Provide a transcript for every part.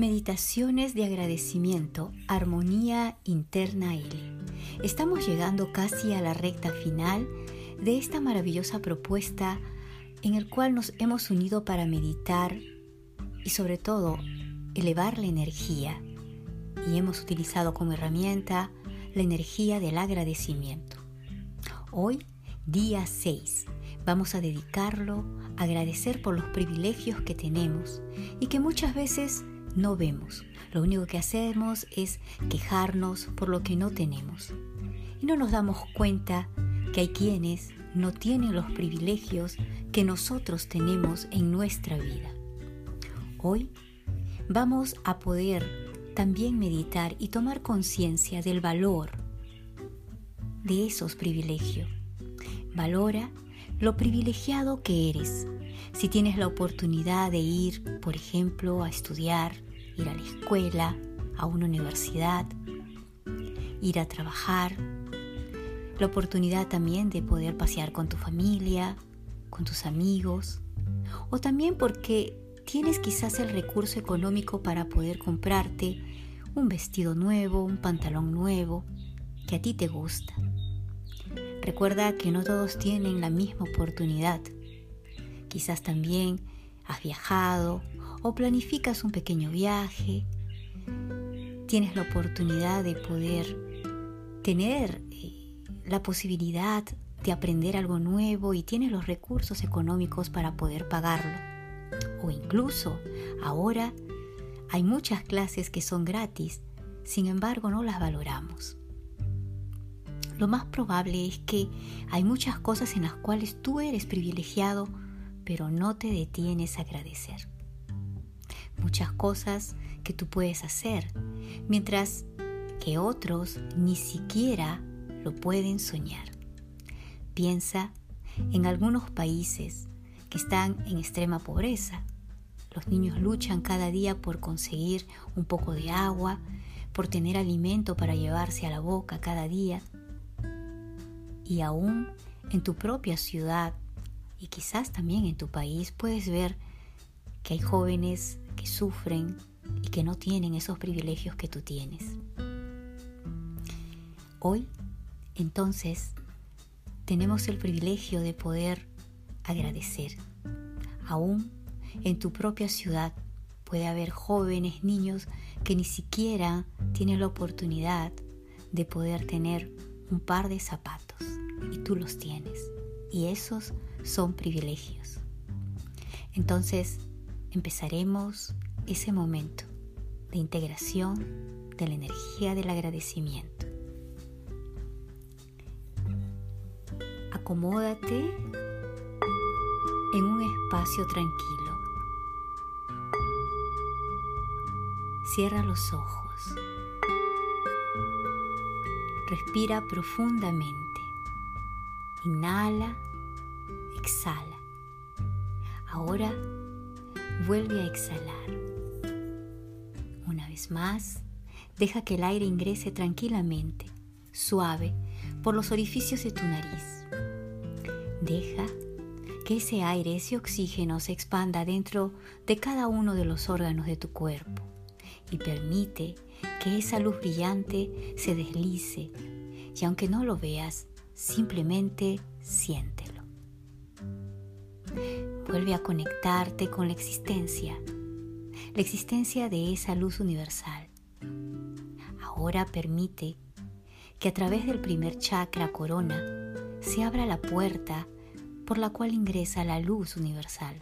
Meditaciones de agradecimiento, armonía interna L. Estamos llegando casi a la recta final de esta maravillosa propuesta en el cual nos hemos unido para meditar y sobre todo elevar la energía y hemos utilizado como herramienta la energía del agradecimiento. Hoy, día 6, vamos a dedicarlo a agradecer por los privilegios que tenemos y que muchas veces no vemos. Lo único que hacemos es quejarnos por lo que no tenemos. Y no nos damos cuenta que hay quienes no tienen los privilegios que nosotros tenemos en nuestra vida. Hoy vamos a poder también meditar y tomar conciencia del valor de esos privilegios. Valora lo privilegiado que eres. Si tienes la oportunidad de ir, por ejemplo, a estudiar, ir a la escuela, a una universidad, ir a trabajar, la oportunidad también de poder pasear con tu familia, con tus amigos, o también porque tienes quizás el recurso económico para poder comprarte un vestido nuevo, un pantalón nuevo, que a ti te gusta. Recuerda que no todos tienen la misma oportunidad. Quizás también has viajado o planificas un pequeño viaje. Tienes la oportunidad de poder tener eh, la posibilidad de aprender algo nuevo y tienes los recursos económicos para poder pagarlo. O incluso ahora hay muchas clases que son gratis, sin embargo no las valoramos lo más probable es que hay muchas cosas en las cuales tú eres privilegiado, pero no te detienes a agradecer. Muchas cosas que tú puedes hacer, mientras que otros ni siquiera lo pueden soñar. Piensa en algunos países que están en extrema pobreza. Los niños luchan cada día por conseguir un poco de agua, por tener alimento para llevarse a la boca cada día y aún en tu propia ciudad y quizás también en tu país puedes ver que hay jóvenes que sufren y que no tienen esos privilegios que tú tienes. Hoy, entonces, tenemos el privilegio de poder agradecer. Aún en tu propia ciudad puede haber jóvenes, niños que ni siquiera tienen la oportunidad de poder tener un par de zapatos y tú los tienes. Y esos son privilegios. Entonces empezaremos ese momento de integración de la energía del agradecimiento. Acomódate en un espacio tranquilo. Cierra los ojos. Respira profundamente. Inhala, exhala. Ahora vuelve a exhalar. Una vez más, deja que el aire ingrese tranquilamente, suave, por los orificios de tu nariz. Deja que ese aire, ese oxígeno se expanda dentro de cada uno de los órganos de tu cuerpo y permite que esa luz brillante se deslice y aunque no lo veas, Simplemente siéntelo. Vuelve a conectarte con la existencia, la existencia de esa luz universal. Ahora permite que a través del primer chakra corona se abra la puerta por la cual ingresa la luz universal.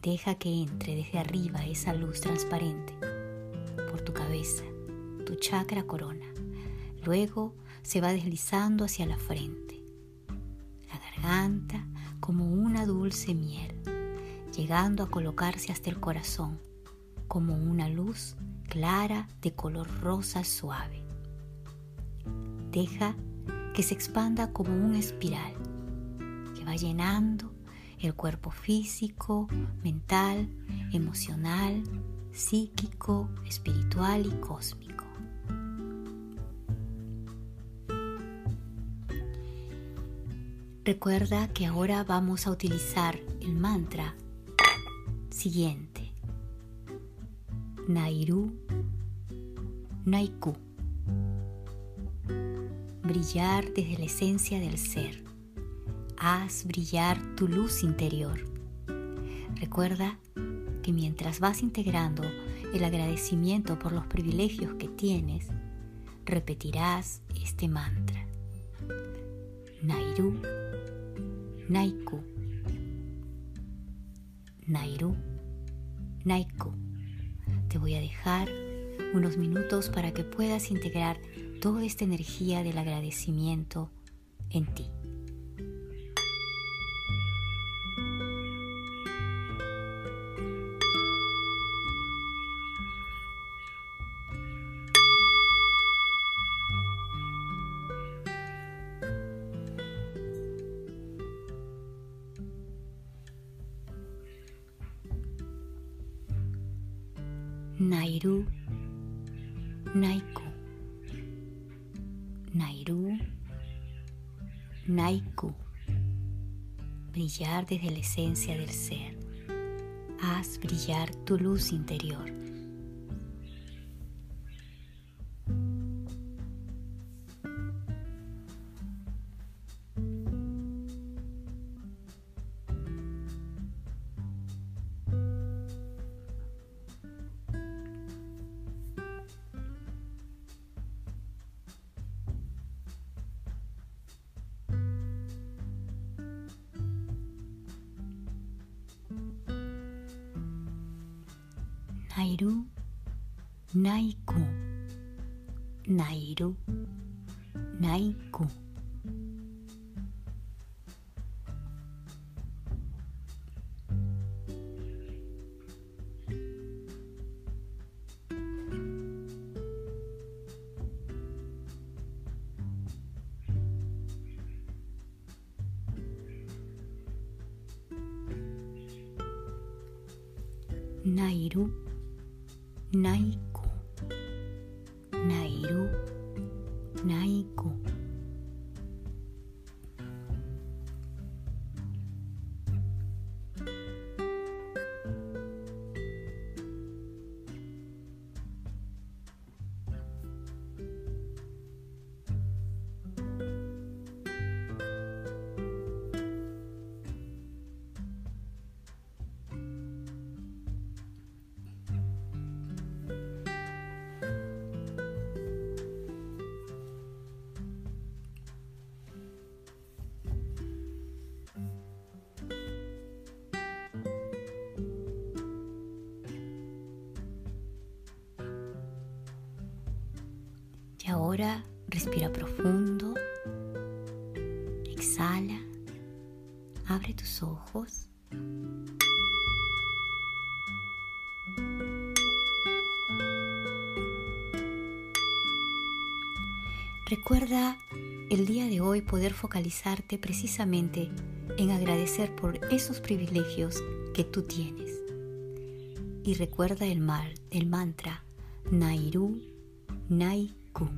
Deja que entre desde arriba esa luz transparente por tu cabeza, tu chakra corona. Luego se va deslizando hacia la frente, la garganta como una dulce miel, llegando a colocarse hasta el corazón como una luz clara de color rosa suave. Deja que se expanda como una espiral que va llenando el cuerpo físico, mental, emocional, psíquico, espiritual y cósmico. Recuerda que ahora vamos a utilizar el mantra siguiente. Nairu, Naiku. Brillar desde la esencia del ser. Haz brillar tu luz interior. Recuerda que mientras vas integrando el agradecimiento por los privilegios que tienes, repetirás este mantra. Nairu, Naiku. Nairu, Naiku. Te voy a dejar unos minutos para que puedas integrar toda esta energía del agradecimiento en ti. Nairu, Naiku, Nairu, Naiku. Brillar desde la esencia del ser. Haz brillar tu luz interior. 入る？内鼓内る内鼓ないる。Naiku, Ahora respira profundo, exhala, abre tus ojos. Recuerda el día de hoy poder focalizarte precisamente en agradecer por esos privilegios que tú tienes. Y recuerda el, mar, el mantra Nairu Naiku.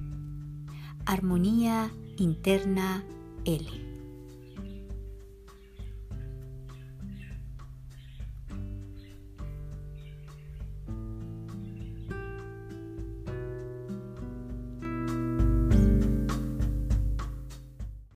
Armonía interna L.